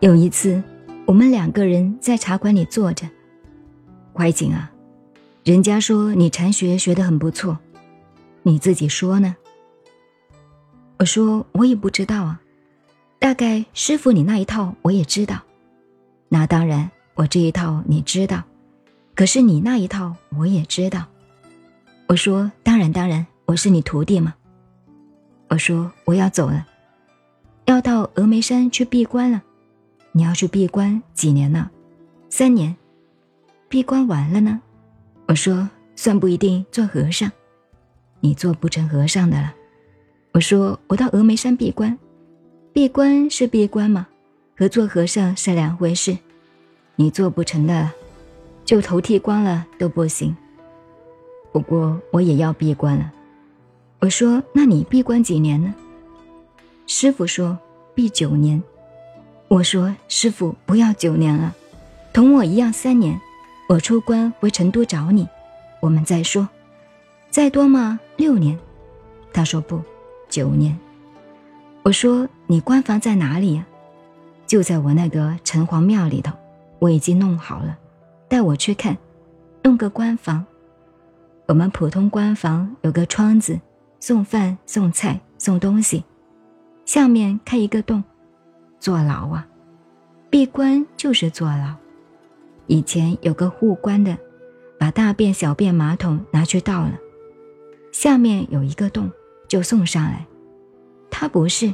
有一次，我们两个人在茶馆里坐着。怀瑾啊，人家说你禅学学得很不错，你自己说呢？我说我也不知道啊，大概师傅你那一套我也知道。那当然，我这一套你知道，可是你那一套我也知道。我说当然当然，我是你徒弟嘛。我说我要走了，要到峨眉山去闭关了。你要去闭关几年呢？三年。闭关完了呢？我说算不一定做和尚，你做不成和尚的了。我说我到峨眉山闭关，闭关是闭关嘛，和做和尚是两回事。你做不成的，就头剃光了都不行。不过我也要闭关了。我说那你闭关几年呢？师傅说闭九年。我说：“师傅，不要九年了，同我一样三年。我出关回成都找你，我们再说。再多吗？六年。”他说：“不，九年。”我说：“你官房在哪里呀？”就在我那个城隍庙里头，我已经弄好了，带我去看，弄个官房。我们普通官房有个窗子，送饭、送菜、送东西，下面开一个洞。坐牢啊，闭关就是坐牢。以前有个护关的，把大便、小便、马桶拿去倒了，下面有一个洞，就送上来。他不是，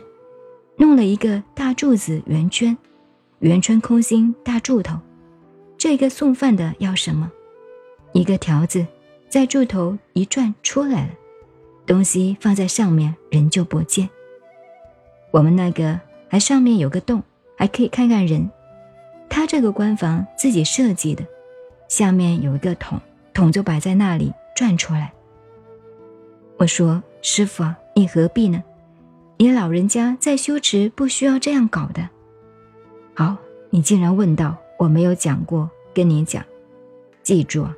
弄了一个大柱子圆圈，圆圈空心大柱头。这个送饭的要什么？一个条子，在柱头一转出来了，东西放在上面，人就不见。我们那个。还上面有个洞，还可以看看人。他这个官房自己设计的，下面有一个桶，桶就摆在那里转出来。我说：“师傅啊，你何必呢？你老人家在修持，不需要这样搞的。”好，你竟然问到我没有讲过，跟你讲，记住啊，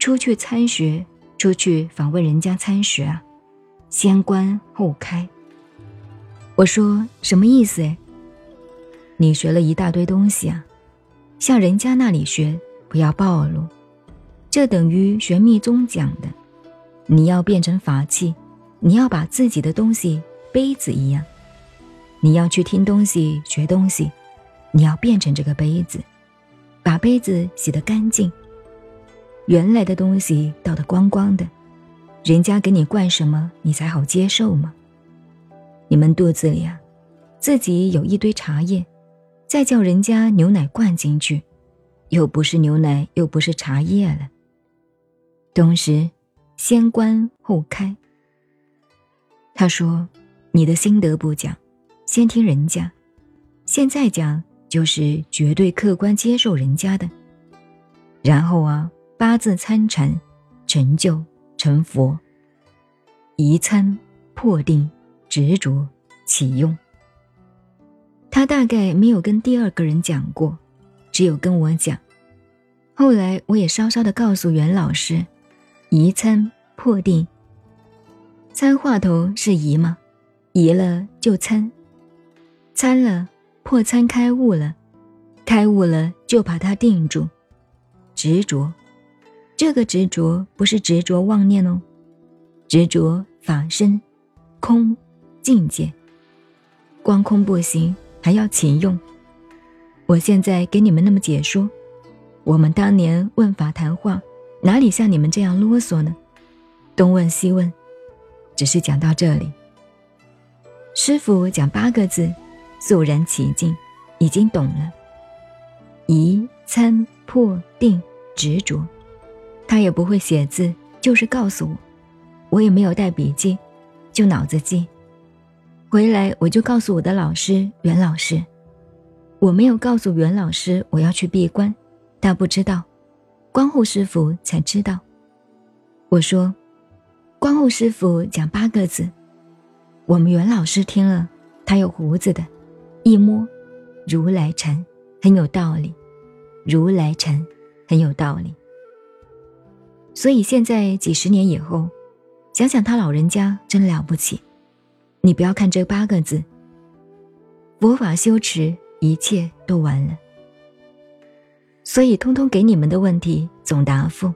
出去参学，出去访问人家参学啊，先观后开。我说什么意思？你学了一大堆东西啊，向人家那里学，不要暴露。这等于学密宗讲的，你要变成法器，你要把自己的东西杯子一样，你要去听东西、学东西，你要变成这个杯子，把杯子洗得干净，原来的东西倒得光光的，人家给你灌什么，你才好接受吗？你们肚子里啊，自己有一堆茶叶，再叫人家牛奶灌进去，又不是牛奶，又不是茶叶了。同时，先关后开。他说：“你的心得不讲，先听人家；现在讲，就是绝对客观接受人家的。然后啊，八字参禅，成就成佛，一参破定。”执着启用。他大概没有跟第二个人讲过，只有跟我讲。后来我也稍稍的告诉袁老师：“移参破定，参话头是移吗？移了就参，参了破参开悟了，开悟了就把它定住。执着，这个执着不是执着妄念哦，执着法身空。”境界，光空不行，还要勤用。我现在给你们那么解说，我们当年问法谈话，哪里像你们这样啰嗦呢？东问西问，只是讲到这里。师傅讲八个字，肃然起敬，已经懂了。疑参破定执着，他也不会写字，就是告诉我，我也没有带笔记，就脑子记。回来我就告诉我的老师袁老师，我没有告诉袁老师我要去闭关，他不知道，光护师傅才知道。我说，光护师傅讲八个字，我们袁老师听了，他有胡子的，一摸，如来禅很有道理，如来禅很有道理。所以现在几十年以后，想想他老人家真了不起。你不要看这八个字，佛法修持一切都完了。所以，通通给你们的问题总答复。